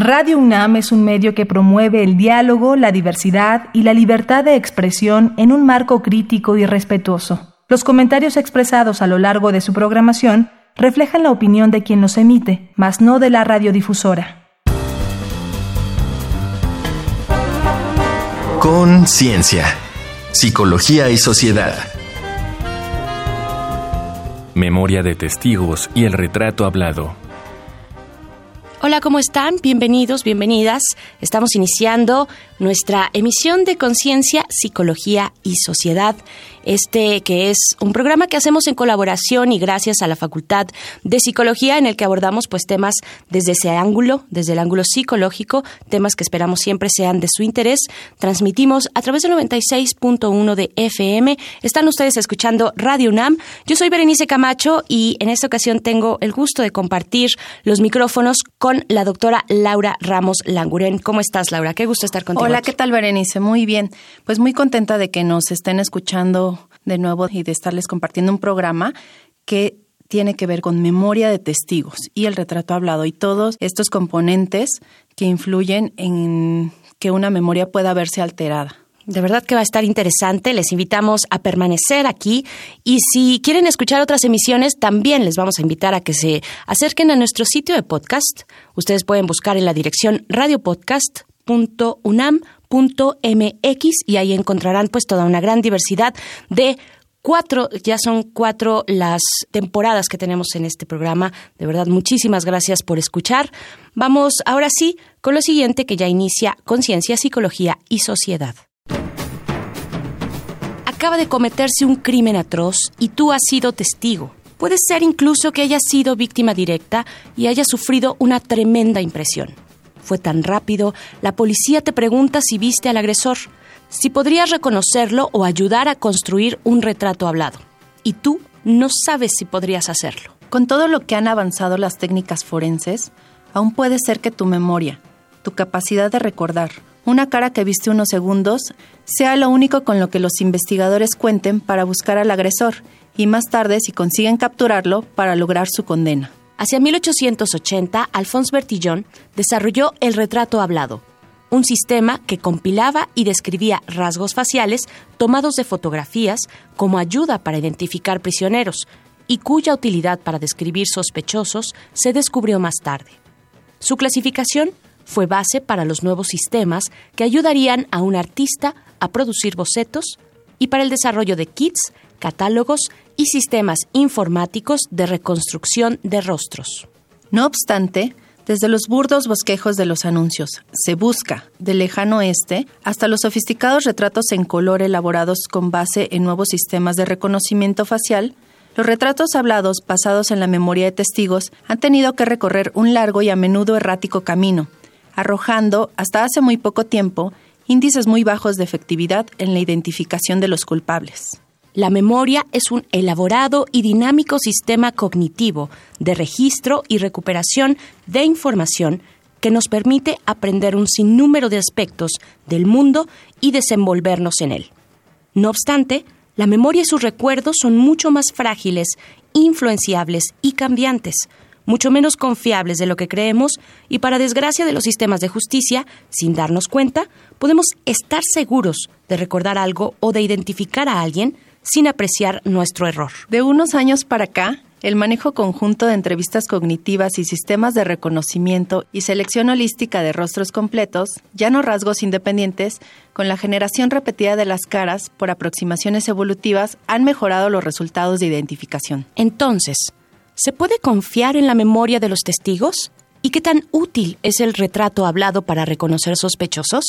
Radio UNAM es un medio que promueve el diálogo, la diversidad y la libertad de expresión en un marco crítico y respetuoso. Los comentarios expresados a lo largo de su programación reflejan la opinión de quien los emite, mas no de la radiodifusora. Conciencia, psicología y sociedad. Memoria de testigos y el retrato hablado. Hola, ¿cómo están? Bienvenidos, bienvenidas. Estamos iniciando nuestra emisión de Conciencia, Psicología y Sociedad este que es un programa que hacemos en colaboración y gracias a la Facultad de Psicología en el que abordamos pues temas desde ese ángulo, desde el ángulo psicológico, temas que esperamos siempre sean de su interés. Transmitimos a través del 96.1 de FM. Están ustedes escuchando Radio UNAM. Yo soy Berenice Camacho y en esta ocasión tengo el gusto de compartir los micrófonos con la doctora Laura Ramos Languren. ¿Cómo estás, Laura? Qué gusto estar contigo. Hola, ¿qué tal, Berenice? Muy bien. Pues muy contenta de que nos estén escuchando de nuevo y de estarles compartiendo un programa que tiene que ver con memoria de testigos y el retrato hablado y todos estos componentes que influyen en que una memoria pueda verse alterada. De verdad que va a estar interesante. Les invitamos a permanecer aquí y si quieren escuchar otras emisiones, también les vamos a invitar a que se acerquen a nuestro sitio de podcast. Ustedes pueden buscar en la dirección radiopodcast.unam mx y ahí encontrarán pues toda una gran diversidad de cuatro, ya son cuatro las temporadas que tenemos en este programa. De verdad, muchísimas gracias por escuchar. Vamos ahora sí con lo siguiente que ya inicia Conciencia, Psicología y Sociedad. Acaba de cometerse un crimen atroz y tú has sido testigo. Puede ser incluso que hayas sido víctima directa y hayas sufrido una tremenda impresión fue tan rápido, la policía te pregunta si viste al agresor, si podrías reconocerlo o ayudar a construir un retrato hablado. Y tú no sabes si podrías hacerlo. Con todo lo que han avanzado las técnicas forenses, aún puede ser que tu memoria, tu capacidad de recordar, una cara que viste unos segundos, sea lo único con lo que los investigadores cuenten para buscar al agresor y más tarde si consiguen capturarlo para lograr su condena. Hacia 1880, Alphonse Bertillon desarrolló el retrato hablado, un sistema que compilaba y describía rasgos faciales tomados de fotografías como ayuda para identificar prisioneros y cuya utilidad para describir sospechosos se descubrió más tarde. Su clasificación fue base para los nuevos sistemas que ayudarían a un artista a producir bocetos y para el desarrollo de kits catálogos y sistemas informáticos de reconstrucción de rostros. No obstante, desde los burdos bosquejos de los anuncios, se busca, del lejano oeste, hasta los sofisticados retratos en color elaborados con base en nuevos sistemas de reconocimiento facial, los retratos hablados basados en la memoria de testigos han tenido que recorrer un largo y a menudo errático camino, arrojando, hasta hace muy poco tiempo, índices muy bajos de efectividad en la identificación de los culpables. La memoria es un elaborado y dinámico sistema cognitivo de registro y recuperación de información que nos permite aprender un sinnúmero de aspectos del mundo y desenvolvernos en él. No obstante, la memoria y sus recuerdos son mucho más frágiles, influenciables y cambiantes, mucho menos confiables de lo que creemos y para desgracia de los sistemas de justicia, sin darnos cuenta, podemos estar seguros de recordar algo o de identificar a alguien sin apreciar nuestro error. De unos años para acá, el manejo conjunto de entrevistas cognitivas y sistemas de reconocimiento y selección holística de rostros completos, ya no rasgos independientes, con la generación repetida de las caras por aproximaciones evolutivas, han mejorado los resultados de identificación. Entonces, ¿Se puede confiar en la memoria de los testigos? ¿Y qué tan útil es el retrato hablado para reconocer sospechosos?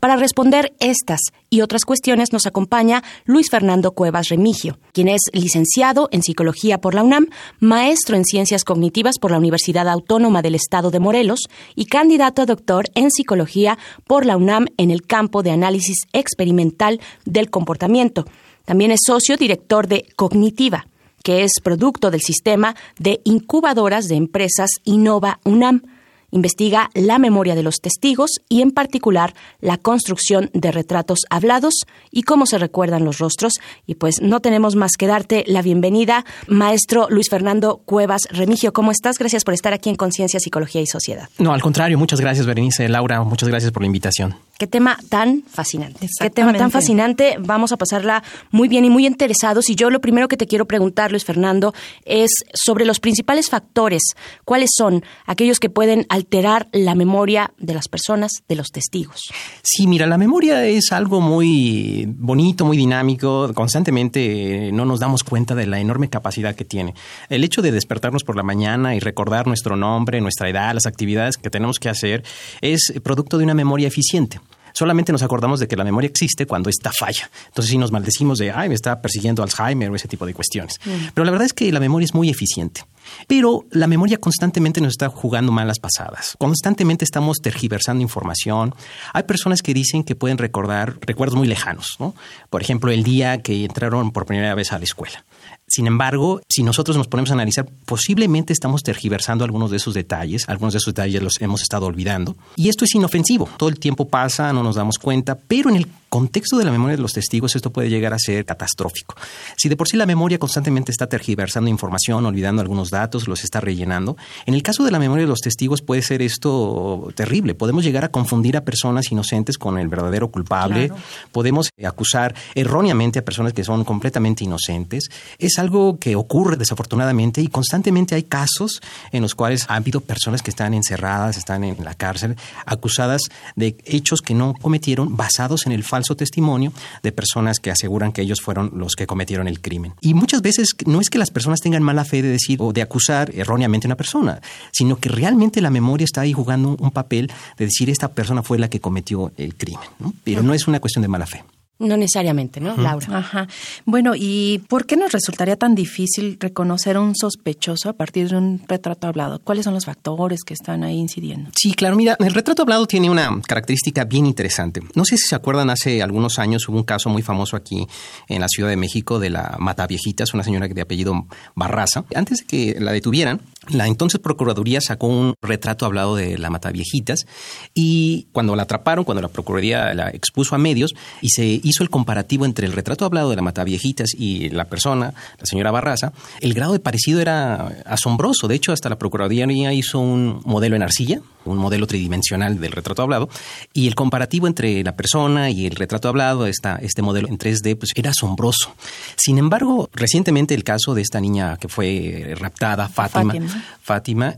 Para responder estas y otras cuestiones nos acompaña Luis Fernando Cuevas Remigio, quien es licenciado en Psicología por la UNAM, maestro en Ciencias Cognitivas por la Universidad Autónoma del Estado de Morelos y candidato a doctor en Psicología por la UNAM en el campo de análisis experimental del comportamiento. También es socio director de Cognitiva que es producto del sistema de incubadoras de empresas Innova UNAM investiga la memoria de los testigos y en particular la construcción de retratos hablados y cómo se recuerdan los rostros. Y pues no tenemos más que darte la bienvenida, maestro Luis Fernando Cuevas Remigio. ¿Cómo estás? Gracias por estar aquí en Conciencia, Psicología y Sociedad. No, al contrario, muchas gracias Berenice, Laura, muchas gracias por la invitación. Qué tema tan fascinante. Qué tema tan fascinante. Vamos a pasarla muy bien y muy interesados. Y yo lo primero que te quiero preguntar, Luis Fernando, es sobre los principales factores. ¿Cuáles son aquellos que pueden alterar la memoria de las personas, de los testigos? Sí, mira, la memoria es algo muy bonito, muy dinámico. Constantemente no nos damos cuenta de la enorme capacidad que tiene. El hecho de despertarnos por la mañana y recordar nuestro nombre, nuestra edad, las actividades que tenemos que hacer, es producto de una memoria eficiente. Solamente nos acordamos de que la memoria existe cuando esta falla. Entonces sí nos maldecimos de, ay, me está persiguiendo Alzheimer o ese tipo de cuestiones. Mm. Pero la verdad es que la memoria es muy eficiente. Pero la memoria constantemente nos está jugando malas pasadas. Constantemente estamos tergiversando información. Hay personas que dicen que pueden recordar recuerdos muy lejanos, ¿no? Por ejemplo, el día que entraron por primera vez a la escuela. Sin embargo, si nosotros nos ponemos a analizar, posiblemente estamos tergiversando algunos de esos detalles, algunos de esos detalles los hemos estado olvidando. Y esto es inofensivo, todo el tiempo pasa, no nos damos cuenta, pero en el contexto de la memoria de los testigos esto puede llegar a ser catastrófico. Si de por sí la memoria constantemente está tergiversando información, olvidando algunos datos, los está rellenando, en el caso de la memoria de los testigos puede ser esto terrible. Podemos llegar a confundir a personas inocentes con el verdadero culpable, podemos acusar erróneamente a personas que son completamente inocentes. Es algo que ocurre desafortunadamente y constantemente hay casos en los cuales ha habido personas que están encerradas, están en la cárcel, acusadas de hechos que no cometieron basados en el falso falso testimonio de personas que aseguran que ellos fueron los que cometieron el crimen. Y muchas veces no es que las personas tengan mala fe de decir o de acusar erróneamente a una persona, sino que realmente la memoria está ahí jugando un papel de decir esta persona fue la que cometió el crimen. Pero no es una cuestión de mala fe. No necesariamente, ¿no, Laura? Ajá. Bueno, ¿y por qué nos resultaría tan difícil reconocer a un sospechoso a partir de un retrato hablado? ¿Cuáles son los factores que están ahí incidiendo? Sí, claro, mira, el retrato hablado tiene una característica bien interesante. No sé si se acuerdan, hace algunos años hubo un caso muy famoso aquí en la Ciudad de México de la Mataviejitas, una señora de apellido Barraza. Antes de que la detuvieran, la entonces Procuraduría sacó un retrato hablado de la Mataviejitas y cuando la atraparon, cuando la Procuraduría la expuso a medios y se hizo el comparativo entre el retrato hablado de la Mataviejitas y la persona, la señora Barraza, el grado de parecido era asombroso. De hecho, hasta la Procuraduría hizo un modelo en arcilla, un modelo tridimensional del retrato hablado, y el comparativo entre la persona y el retrato hablado, esta, este modelo en 3D, pues era asombroso. Sin embargo, recientemente el caso de esta niña que fue raptada, Fátima, Fátima,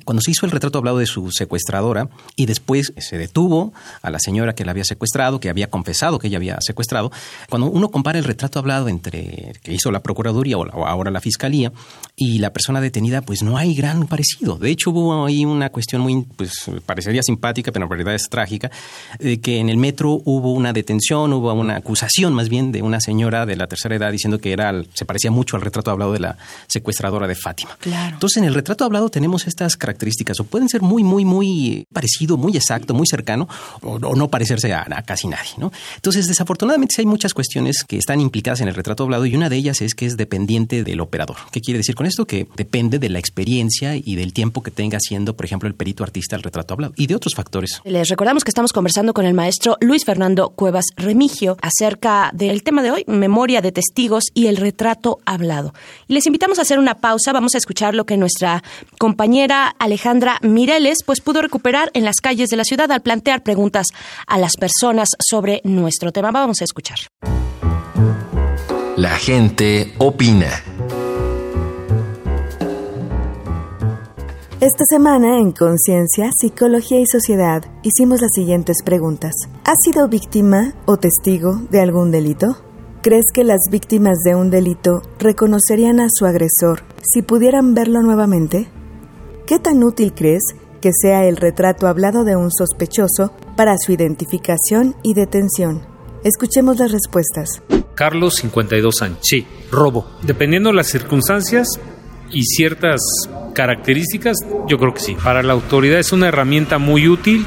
cuando se hizo el retrato hablado de su secuestradora y después se detuvo a la señora que la había secuestrado, que había confesado que ella había secuestrado, cuando uno compara el retrato hablado entre que hizo la Procuraduría o, ahora la Fiscalía y la persona detenida, pues no hay gran parecido. De hecho, hubo ahí una cuestión muy, pues parecería simpática, pero en realidad es trágica, de que en el metro hubo una detención, hubo una acusación más bien de una señora de la tercera edad diciendo que era se parecía mucho al retrato hablado de la secuestradora de Fátima. Entonces, en el retrato hablado tenemos estas características, o pueden ser muy, muy, muy parecido, muy exacto, muy cercano, o, no parecerse a, casi nadie. ¿no? Entonces, desafortunadamente, hay muchas cuestiones que están implicadas en el retrato hablado y una de ellas es que es dependiente del operador. ¿Qué quiere decir con esto? Que depende de la experiencia y del tiempo que tenga haciendo, por ejemplo, el perito artista el retrato hablado y de otros factores. Les recordamos que estamos conversando con el maestro Luis Fernando Cuevas Remigio acerca del tema de hoy, memoria de testigos y el retrato hablado. Y les invitamos a hacer una pausa, vamos a escuchar lo que nuestra compañera Alejandra Mireles pues pudo recuperar en las calles de la ciudad al plantear preguntas a las personas sobre nuestro tema. Vamos a escuchar. La gente opina. Esta semana en Conciencia, Psicología y Sociedad hicimos las siguientes preguntas. ¿Has sido víctima o testigo de algún delito? ¿Crees que las víctimas de un delito reconocerían a su agresor si pudieran verlo nuevamente? ¿Qué tan útil crees que sea el retrato hablado de un sospechoso para su identificación y detención? Escuchemos las respuestas. Carlos, 52 años. Sí, robo. Dependiendo de las circunstancias y ciertas características, yo creo que sí. Para la autoridad es una herramienta muy útil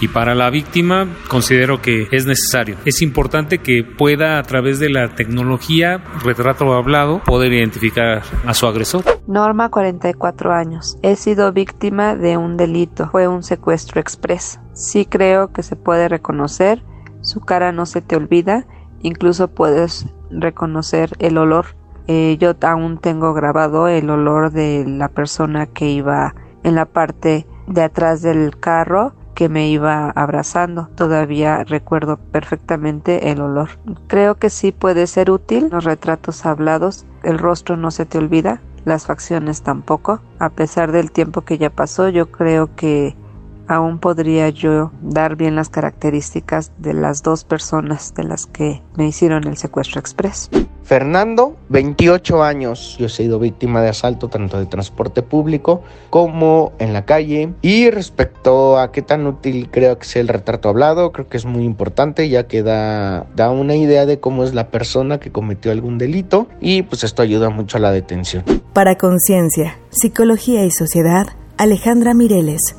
Y para la víctima considero que es necesario. Es importante que pueda a través de la tecnología, retrato hablado, poder identificar a su agresor. Norma, 44 años. He sido víctima de un delito. Fue un secuestro express. Sí creo que se puede reconocer. Su cara no se te olvida. Incluso puedes reconocer el olor. Eh, yo aún tengo grabado el olor de la persona que iba en la parte de atrás del carro que me iba abrazando. Todavía recuerdo perfectamente el olor. Creo que sí puede ser útil los retratos hablados. El rostro no se te olvida, las facciones tampoco. A pesar del tiempo que ya pasó, yo creo que aún podría yo dar bien las características de las dos personas de las que me hicieron el secuestro express. Fernando, 28 años. Yo he sido víctima de asalto tanto de transporte público como en la calle. Y respecto a qué tan útil creo que sea el retrato hablado, creo que es muy importante ya que da, da una idea de cómo es la persona que cometió algún delito y pues esto ayuda mucho a la detención. Para Conciencia, Psicología y Sociedad, Alejandra Mireles.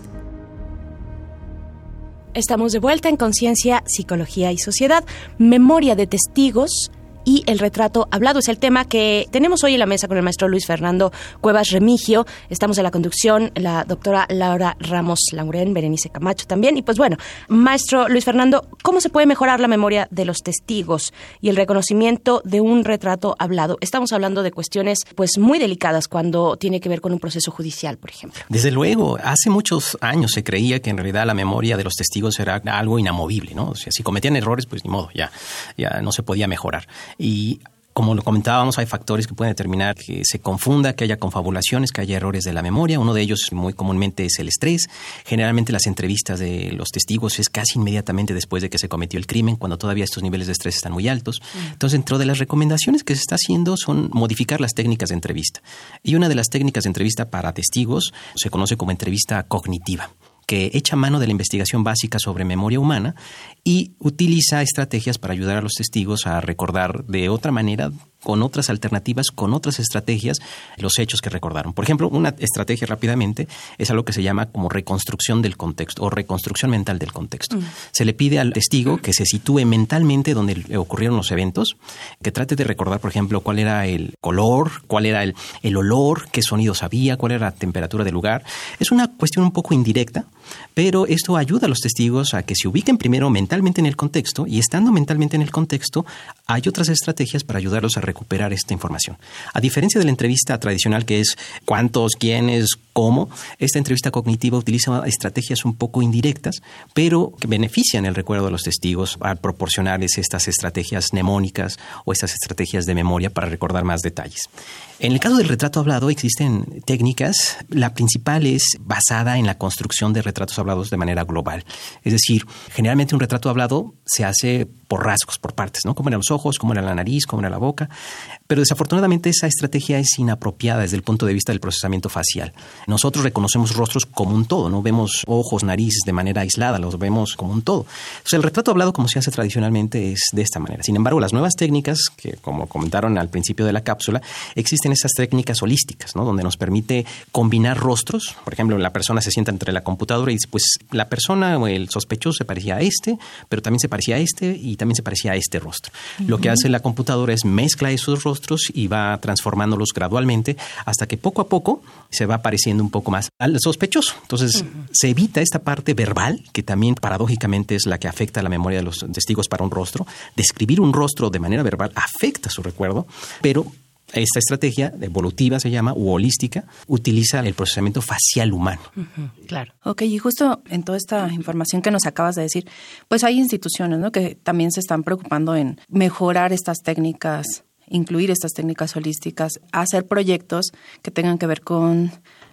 Estamos de vuelta en Conciencia, Psicología y Sociedad, Memoria de Testigos y el retrato hablado. Es el tema que tenemos hoy en la mesa con el maestro Luis Fernando Cuevas Remigio. Estamos en la conducción, la doctora Laura Ramos Lauren, Berenice Camacho también. Y pues bueno, maestro Luis Fernando, ¿cómo se puede mejorar la memoria de los testigos y el reconocimiento de un retrato hablado? Estamos hablando de cuestiones pues muy delicadas cuando tiene que ver con un proceso judicial, por ejemplo. Desde luego, hace muchos años se creía que en realidad la memoria de los testigos era algo inamovible, ¿no? O sea, si cometían errores, pues ni modo, ya, ya no se podía mejorar. Y como lo comentábamos, hay factores que pueden determinar que se confunda, que haya confabulaciones, que haya errores de la memoria. Uno de ellos muy comúnmente es el estrés. Generalmente las entrevistas de los testigos es casi inmediatamente después de que se cometió el crimen, cuando todavía estos niveles de estrés están muy altos. Entonces, dentro de las recomendaciones que se está haciendo son modificar las técnicas de entrevista. Y una de las técnicas de entrevista para testigos se conoce como entrevista cognitiva que echa mano de la investigación básica sobre memoria humana y utiliza estrategias para ayudar a los testigos a recordar de otra manera con otras alternativas, con otras estrategias, los hechos que recordaron. Por ejemplo, una estrategia rápidamente es algo que se llama como reconstrucción del contexto o reconstrucción mental del contexto. Mm. Se le pide al testigo que se sitúe mentalmente donde ocurrieron los eventos, que trate de recordar, por ejemplo, cuál era el color, cuál era el, el olor, qué sonidos había, cuál era la temperatura del lugar. Es una cuestión un poco indirecta, pero esto ayuda a los testigos a que se ubiquen primero mentalmente en el contexto y estando mentalmente en el contexto, hay otras estrategias para ayudarlos a recuperar esta información. A diferencia de la entrevista tradicional que es cuántos, quiénes, cómo, esta entrevista cognitiva utiliza estrategias un poco indirectas, pero que benefician el recuerdo de los testigos al proporcionarles estas estrategias mnemónicas o estas estrategias de memoria para recordar más detalles. En el caso del retrato hablado existen técnicas. La principal es basada en la construcción de retratos hablados de manera global. Es decir, generalmente un retrato hablado se hace por rasgos, por partes, ¿no? Como eran los ojos, como era la nariz, como era la boca. Pero desafortunadamente esa estrategia es inapropiada desde el punto de vista del procesamiento facial. Nosotros reconocemos rostros como un todo, no vemos ojos, narices de manera aislada, los vemos como un todo. Entonces el retrato hablado como se hace tradicionalmente es de esta manera. Sin embargo, las nuevas técnicas, que como comentaron al principio de la cápsula, existen esas técnicas holísticas, ¿no? Donde nos permite combinar rostros. Por ejemplo, la persona se sienta entre la computadora y dice, pues la persona o el sospechoso se parecía a este, pero también se parecía a este y también se parecía a este rostro. Lo que hace la computadora es mezcla esos rostros y va transformándolos gradualmente hasta que poco a poco se va pareciendo un poco más al sospechoso. Entonces, se evita esta parte verbal, que también paradójicamente es la que afecta a la memoria de los testigos para un rostro. Describir un rostro de manera verbal afecta su recuerdo, pero esta estrategia evolutiva se llama, u holística, utiliza el procesamiento facial humano. claro. Ok, y justo en toda esta información que nos acabas de decir, pues hay instituciones ¿no? que también se están preocupando en mejorar estas técnicas, incluir estas técnicas holísticas, hacer proyectos que tengan que ver con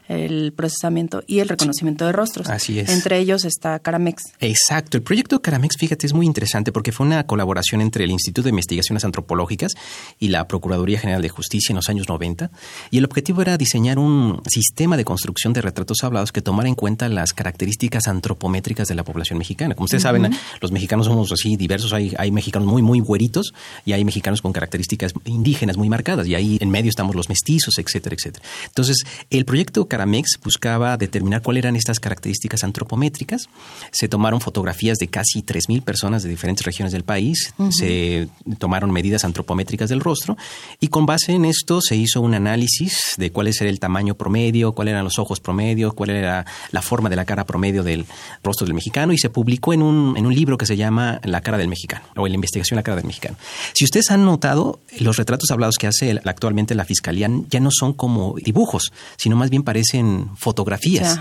el procesamiento y el reconocimiento de rostros. Así es. Entre ellos está Caramex. Exacto. El proyecto Caramex, fíjate, es muy interesante porque fue una colaboración entre el Instituto de Investigaciones Antropológicas y la Procuraduría General de Justicia en los años 90. Y el objetivo era diseñar un sistema de construcción de retratos hablados que tomara en cuenta las características antropométricas de la población mexicana. Como ustedes saben, los mexicanos somos así diversos. Hay, hay mexicanos muy, muy güeritos y hay mexicanos con características indígenas muy marcadas. Y ahí en medio estamos los mestizos, etcétera, etcétera. Entonces, el proyecto Caramex buscaba determinar cuáles eran estas características antropométricas. Se tomaron fotografías de casi 3.000 personas de diferentes regiones del país, se tomaron medidas antropométricas del rostro y con base en esto se hizo un análisis de cuál era el tamaño promedio, cuáles eran los ojos promedio, cuál era la forma de la cara promedio del rostro del mexicano y se publicó en un, en un libro que se llama La cara del mexicano o la investigación La cara del mexicano. Si ustedes han notado, los retratos hablados que hace actualmente la Fiscalía ya no son como dibujos, sino más bien parecen fotografías.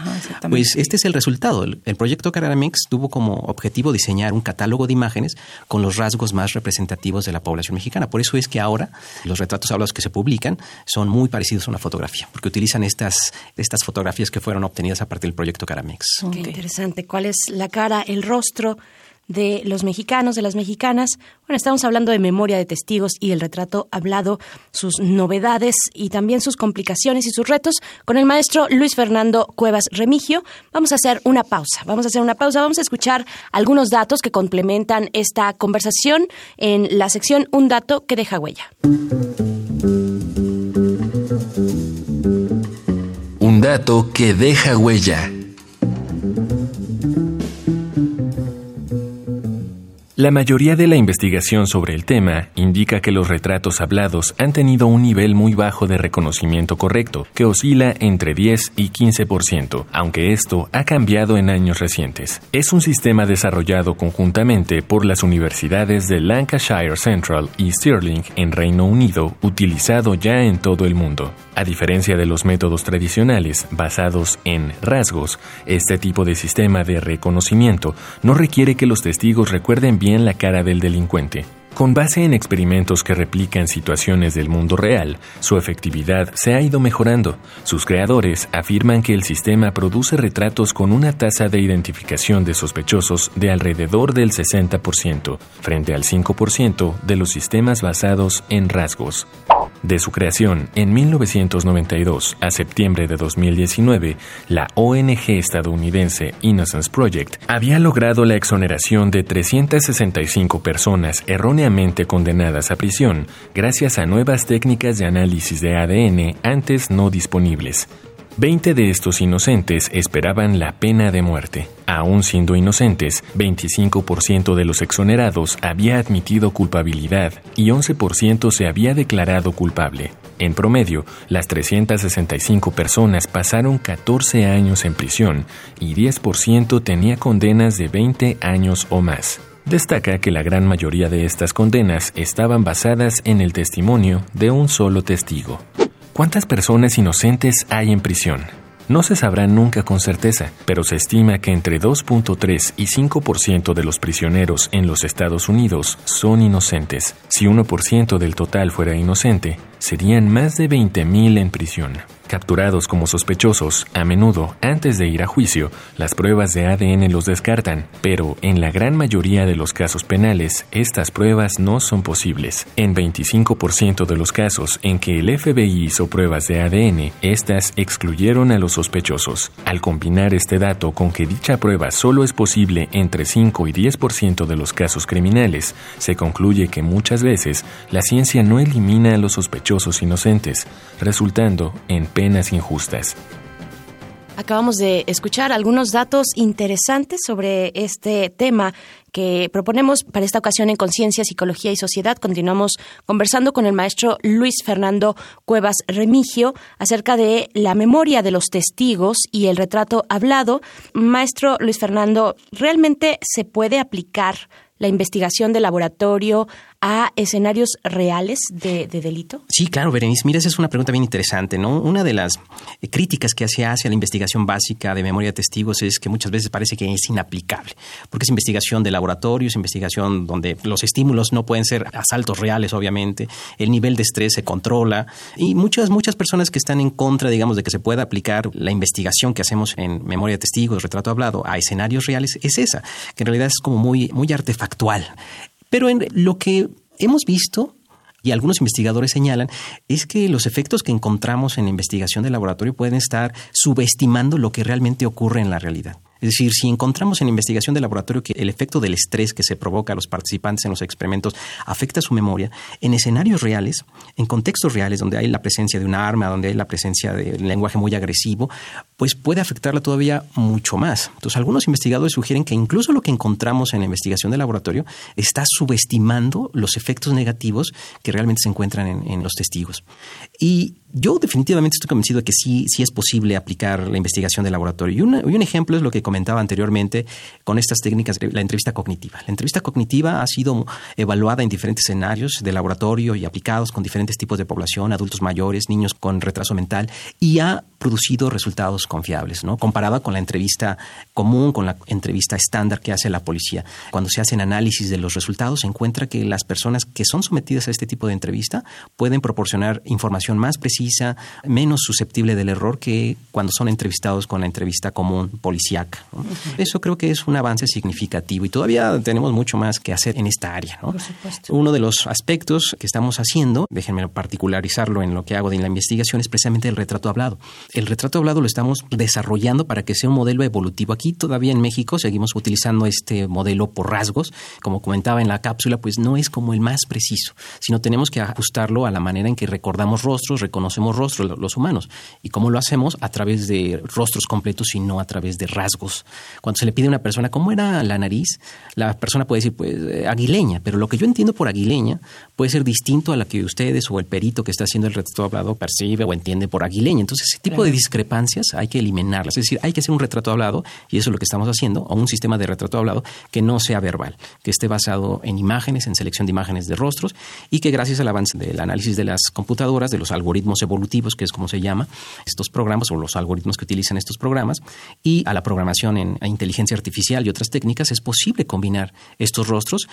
pues este es el resultado. El, proyecto Caramex tuvo como objetivo diseñar un catálogo de imágenes con los rasgos más representativos de la población mexicana. Por eso es que ahora los retratos hablados que se publican son muy parecidos a una fotografía, porque utilizan estas, estas fotografías que fueron obtenidas a partir del proyecto Caramex. Qué interesante. ¿Cuál es la cara, el rostro? De los mexicanos, de las mexicanas. Bueno, estamos hablando de memoria de testigos y el retrato hablado, sus novedades y también sus complicaciones y sus retos con el maestro Luis Fernando Cuevas Remigio. Vamos a hacer una pausa, vamos a hacer una pausa, vamos a escuchar algunos datos que complementan esta conversación en la sección Un dato que deja huella. Un dato que deja huella. La mayoría de la investigación sobre el tema indica que los retratos hablados han tenido un nivel muy bajo de reconocimiento correcto, que oscila entre 10 y 15%, aunque esto ha cambiado en años recientes. Es un sistema desarrollado conjuntamente por las universidades de Lancashire Central y Stirling en Reino Unido, utilizado ya en todo el mundo. A diferencia de los métodos tradicionales basados en rasgos, este tipo de sistema de reconocimiento no requiere que los testigos recuerden bien la cara del delincuente. Con base en experimentos que replican situaciones del mundo real, su efectividad se ha ido mejorando. Sus creadores afirman que el sistema produce retratos con una tasa de identificación de sospechosos de alrededor del 60%, frente al 5% de los sistemas basados en rasgos. De su creación en 1992 a septiembre de 2019, la ONG estadounidense Innocence Project había logrado la exoneración de 365 personas erróneamente condenadas a prisión gracias a nuevas técnicas de análisis de ADN antes no disponibles. Veinte de estos inocentes esperaban la pena de muerte. Aún siendo inocentes, 25% de los exonerados había admitido culpabilidad y 11% se había declarado culpable. En promedio, las 365 personas pasaron 14 años en prisión y 10% tenía condenas de 20 años o más. Destaca que la gran mayoría de estas condenas estaban basadas en el testimonio de un solo testigo. ¿Cuántas personas inocentes hay en prisión? No se sabrá nunca con certeza, pero se estima que entre 2.3 y 5% de los prisioneros en los Estados Unidos son inocentes. Si 1% del total fuera inocente, serían más de 20.000 en prisión. Capturados como sospechosos, a menudo, antes de ir a juicio, las pruebas de ADN los descartan, pero en la gran mayoría de los casos penales, estas pruebas no son posibles. En 25% de los casos en que el FBI hizo pruebas de ADN, estas excluyeron a los sospechosos. Al combinar este dato con que dicha prueba solo es posible entre 5 y 10% de los casos criminales, se concluye que muchas veces la ciencia no elimina a los sospechosos inocentes, resultando en penas injustas. Acabamos de escuchar algunos datos interesantes sobre este tema que proponemos para esta ocasión en Conciencia, Psicología y Sociedad. Continuamos conversando con el maestro Luis Fernando Cuevas Remigio acerca de la memoria de los testigos y el retrato hablado. Maestro Luis Fernando, ¿realmente se puede aplicar la investigación de laboratorio a escenarios reales de, delito? Sí, claro, Berenice. Mira, esa es una pregunta bien interesante, ¿no? Una de las eh, críticas que se hace a la investigación básica de memoria de testigos es que muchas veces parece que es inaplicable, porque es investigación de laboratorio, es investigación donde los estímulos no pueden ser asaltos reales, obviamente, el nivel de estrés se controla y muchas, muchas personas que están en contra, digamos, de que se pueda aplicar la investigación que hacemos en memoria de testigos, retrato hablado, a escenarios reales, es esa, que en realidad es como muy, muy artefactual. Pero en lo que hemos visto y algunos investigadores señalan es que los efectos que encontramos en la investigación de laboratorio pueden estar subestimando lo que realmente ocurre en la realidad. Es decir, si encontramos en investigación de laboratorio que el efecto del estrés que se provoca a los participantes en los experimentos afecta su memoria, en escenarios reales, en contextos reales donde hay la presencia de un arma, donde hay la presencia de un lenguaje muy agresivo, pues puede afectarla todavía mucho más. Entonces, algunos investigadores sugieren que incluso lo que encontramos en la investigación de laboratorio está subestimando los efectos negativos que realmente se encuentran en, en los testigos. Y yo definitivamente estoy convencido de que sí, sí es posible aplicar la investigación de laboratorio. Y, un ejemplo es lo que comentaba anteriormente con estas técnicas de la entrevista cognitiva. La entrevista cognitiva ha sido evaluada en diferentes escenarios de laboratorio y aplicados con diferentes tipos de población, adultos mayores, niños con retraso mental, y ha producido resultados confiables, ¿no? Comparada con la entrevista común, con la entrevista estándar que hace la policía. Cuando se hacen análisis de los resultados, se encuentra que las personas que son sometidas a este tipo de entrevista pueden proporcionar información más precisa, menos susceptible del error que cuando son entrevistados con la entrevista común policíaca. Eso creo que es un avance significativo y todavía tenemos mucho más que hacer en esta área. Uno de los aspectos que estamos haciendo, déjenme particularizarlo en lo que hago de la investigación, es precisamente el retrato hablado. El retrato hablado lo estamos desarrollando para que sea un modelo evolutivo. Aquí todavía en México seguimos utilizando este modelo por rasgos. Como comentaba en la cápsula, pues no es como el más preciso, sino tenemos que ajustarlo a la manera en que recordamos rostros, reconocemos rostros los humanos. ¿Y cómo lo hacemos? A través de rostros completos y no a través de rasgos. Cuando se le pide a una persona cómo era la nariz, la persona puede decir, pues, eh, aguileña, pero lo que yo entiendo por aguileña puede ser distinto a la que ustedes o el perito que está haciendo el retrato hablado percibe o entiende por aguileña. Entonces, ese tipo de discrepancias hay que eliminarlas. Es decir, hay que hacer un retrato hablado, y eso es lo que estamos haciendo, o un sistema de retrato hablado que no sea verbal, que esté basado en imágenes, en selección de imágenes de rostros, y que gracias al avance del análisis de las computadoras, de los algoritmos evolutivos, que es como se llama, estos programas o los algoritmos que utilizan estos programas, y a la programación en inteligencia artificial y otras técnicas, es posible combinar estos rostros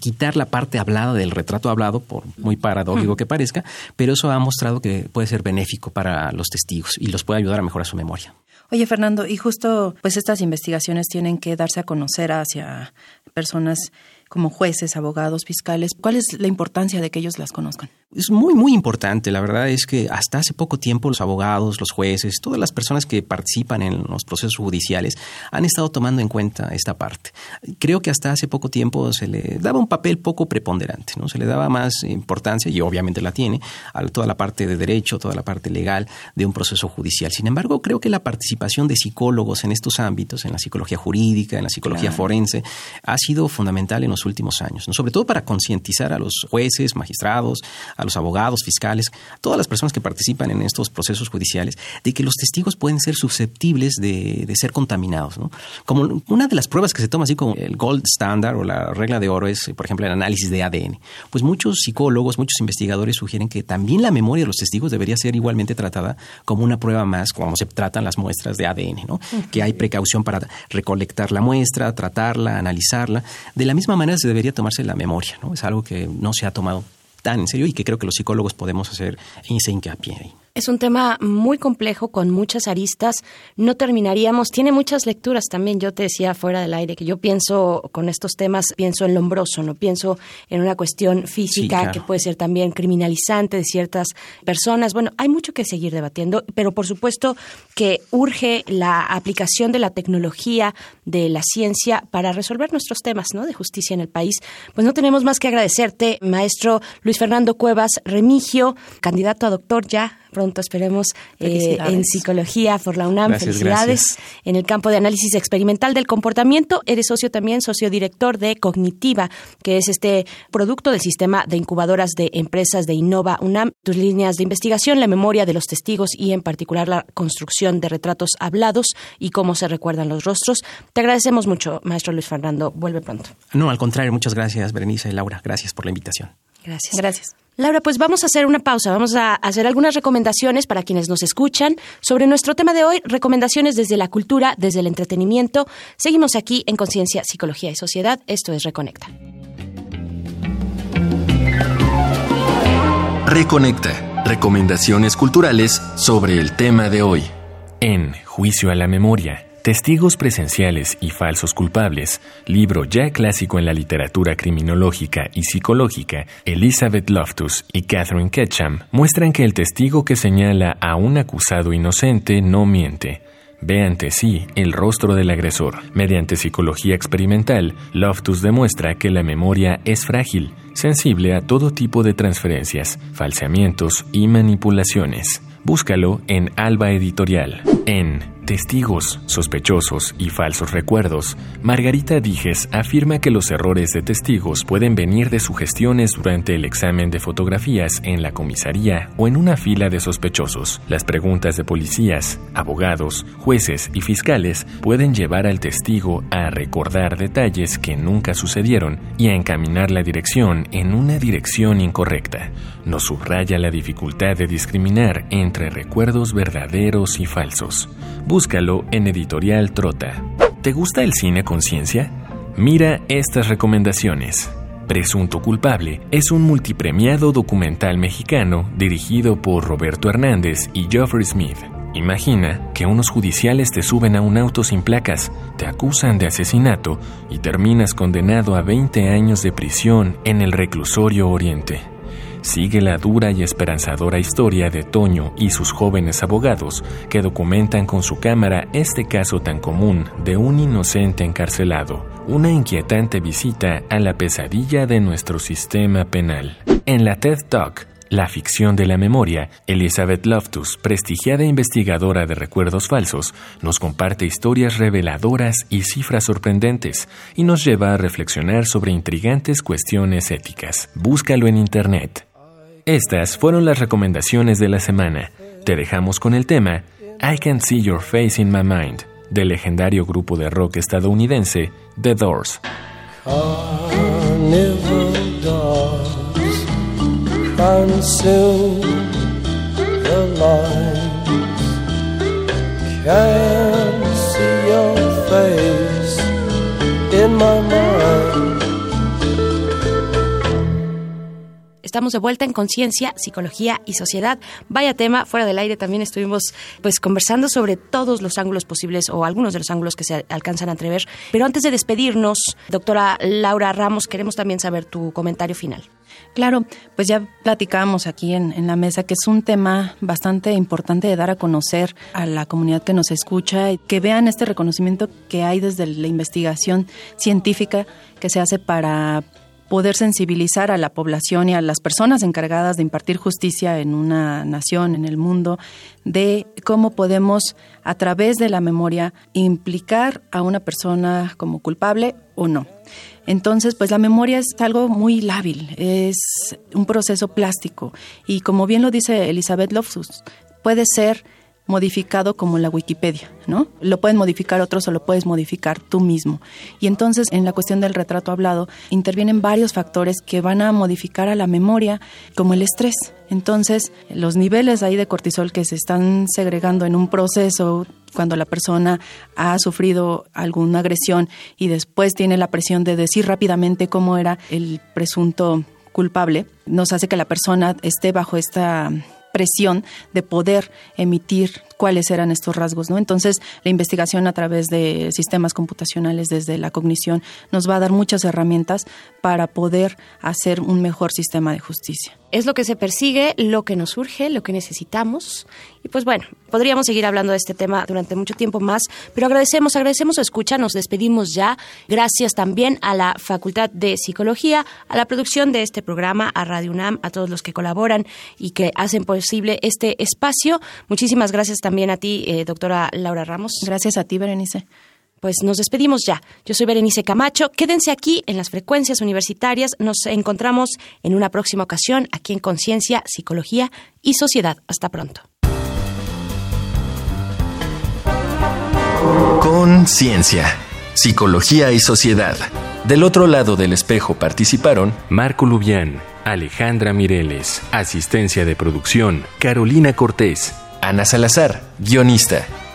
quitar la parte hablada del retrato hablado, por muy paradójico que parezca, pero eso ha mostrado que puede ser benéfico para los testigos y los puede ayudar a mejorar su memoria. Oye, Fernando, y justo pues estas investigaciones tienen que darse a conocer hacia personas como jueces, abogados, fiscales. ¿Cuál es la importancia de que ellos las conozcan? Es muy, muy importante. La verdad es que hasta hace poco tiempo los abogados, los jueces, todas las personas que participan en los procesos judiciales han estado tomando en cuenta esta parte. Creo que hasta hace poco tiempo se le daba un papel poco preponderante, ¿no? Se le daba más importancia, y obviamente la tiene, a toda la parte de derecho, toda la parte legal de un proceso judicial. Sin embargo, creo que la participación de psicólogos en estos ámbitos, en la psicología jurídica, en la psicología forense, ha sido fundamental en los últimos años, ¿no? sobre todo para concientizar a los jueces, magistrados, a los abogados, fiscales, todas las personas que participan en estos procesos judiciales, de que los testigos pueden ser susceptibles de, ser contaminados. Como una de las pruebas que se toma así como el gold standard o la regla de oro es, por ejemplo, el análisis de ADN. Pues muchos psicólogos, muchos investigadores sugieren que también la memoria de los testigos debería ser igualmente tratada como una prueba más, como se tratan las muestras de ADN, ¿no? Que hay precaución para recolectar la muestra, tratarla, analizarla. De la misma manera debería tomarse la memoria, ¿no? Es algo que no se ha tomado tan en serio y que creo que los psicólogos podemos hacer ese hincapié ahí. Es un tema muy complejo con muchas aristas. No terminaríamos. Tiene muchas lecturas también. Yo te decía fuera del aire que yo pienso con estos temas, pienso en lombroso, no pienso en una cuestión física que puede ser también criminalizante de ciertas personas. Bueno, hay mucho que seguir debatiendo, pero por supuesto que urge la aplicación de la tecnología, de la ciencia para resolver nuestros temas, ¿no? De justicia en el país. Pues no tenemos más que agradecerte, maestro Luis Fernando Cuevas Remigio, candidato a doctor ya pronto esperemos eh, en psicología por la UNAM. Felicidades en el campo de análisis experimental del comportamiento. Eres socio también, socio director de Cognitiva, que es este producto del sistema de incubadoras de empresas de Innova UNAM. Tus líneas de investigación, la memoria de los testigos y en particular la construcción de retratos hablados y cómo se recuerdan los rostros. Te agradecemos mucho, maestro Luis Fernando. Vuelve pronto. No, al contrario, muchas gracias, Berenice y Laura. Gracias por la invitación. Gracias. Gracias. Laura, pues vamos a hacer una pausa, vamos a hacer algunas recomendaciones para quienes nos escuchan sobre nuestro tema de hoy, recomendaciones desde la cultura, desde el entretenimiento. Seguimos aquí en Conciencia, Psicología y Sociedad. Esto es Reconecta. Reconecta. Recomendaciones culturales sobre el tema de hoy. En Juicio a la Memoria Testigos presenciales y falsos culpables, libro ya clásico en la literatura criminológica y psicológica, Elizabeth Loftus y Catherine Ketchum muestran que el testigo que señala a un acusado inocente no miente. ve ante sí el rostro del agresor. Mediante psicología experimental, Loftus demuestra que la memoria es frágil, sensible a todo tipo de transferencias, falseamientos y manipulaciones. Búscalo en Alba Editorial. En testigos, sospechosos y falsos recuerdos, Margarita Dijes afirma que los errores de testigos pueden venir de sugestiones durante el examen de fotografías en la comisaría o en una fila de sospechosos. Las preguntas de policías, abogados, jueces y fiscales pueden llevar al testigo a recordar detalles que nunca sucedieron y a encaminar la dirección en una dirección incorrecta. Nos subraya la dificultad de discriminar entre recuerdos verdaderos y falsos. Búscalo en Editorial Trota. ¿Te gusta el cine con ciencia? Mira estas recomendaciones. Presunto culpable es un multipremiado documental mexicano dirigido por Roberto Hernández y Geoffrey Smith. Imagina que unos judiciales te suben a un auto sin placas, te acusan de asesinato y terminas condenado a 20 años de prisión en el reclusorio Oriente sigue la dura y esperanzadora historia de Toño y sus jóvenes abogados que documentan con su cámara este caso tan común de un inocente encarcelado, una inquietante visita a la pesadilla de nuestro sistema penal. En la TED Talk, la ficción de la memoria, Elizabeth Loftus, prestigiada investigadora de recuerdos falsos, nos comparte historias reveladoras y cifras sorprendentes y nos lleva a reflexionar sobre intrigantes cuestiones éticas. Búscalo en Internet. Estas fueron las recomendaciones de la semana. Te dejamos con el tema I Can See Your Face in My Mind del legendario grupo de rock estadounidense The Doors. in Estamos de vuelta en Conciencia, Psicología y Sociedad. Vaya tema, fuera del aire también estuvimos pues conversando sobre todos los ángulos posibles o algunos de los ángulos que se alcanzan a entrever. Pero antes de despedirnos, doctora Laura Ramos, queremos también saber tu comentario final. Claro, pues ya platicábamos aquí en, en, la mesa que es un tema bastante importante de dar a conocer a la comunidad que nos escucha y que vean este reconocimiento que hay desde la investigación científica que se hace para poder sensibilizar a la población y a las personas encargadas de impartir justicia en una nación, en el mundo, de cómo podemos, a través de la memoria, implicar a una persona como culpable o no. Entonces, pues la memoria es algo muy lábil, es un proceso plástico y como bien lo dice Elizabeth Loftus, puede ser modificado como la Wikipedia, ¿no? Lo pueden modificar otros o lo puedes modificar tú mismo. Y entonces en la cuestión del retrato hablado intervienen varios factores que van a modificar a la memoria, como el estrés. Entonces, los niveles ahí de cortisol que se están segregando en un proceso cuando la persona ha sufrido alguna agresión y después tiene la presión de decir rápidamente cómo era el presunto culpable, nos hace que la persona esté bajo esta presión de poder emitir cuáles eran estos rasgos, ¿no? Entonces, la investigación a través de sistemas computacionales desde la cognición nos va a dar muchas herramientas para poder hacer un mejor sistema de justicia. Es lo que se persigue, lo que nos urge, lo que necesitamos. Y pues bueno, podríamos seguir hablando de este tema durante mucho tiempo más, pero agradecemos, agradecemos su escucha, nos despedimos ya. Gracias también a la Facultad de Psicología, a la producción de este programa, a Radio UNAM, a todos los que colaboran y que hacen posible este espacio. Muchísimas gracias también a ti, eh, doctora Laura Ramos. Gracias a ti, Berenice pues nos despedimos ya. Yo soy Berenice Camacho. Quédense aquí en las frecuencias universitarias. Nos encontramos en una próxima ocasión aquí en Conciencia, Psicología y Sociedad. Hasta pronto. Conciencia, Psicología y Sociedad. Del otro lado del espejo participaron Marco Lubián, Alejandra Mireles, asistencia de producción, Carolina Cortés, Ana Salazar, guionista.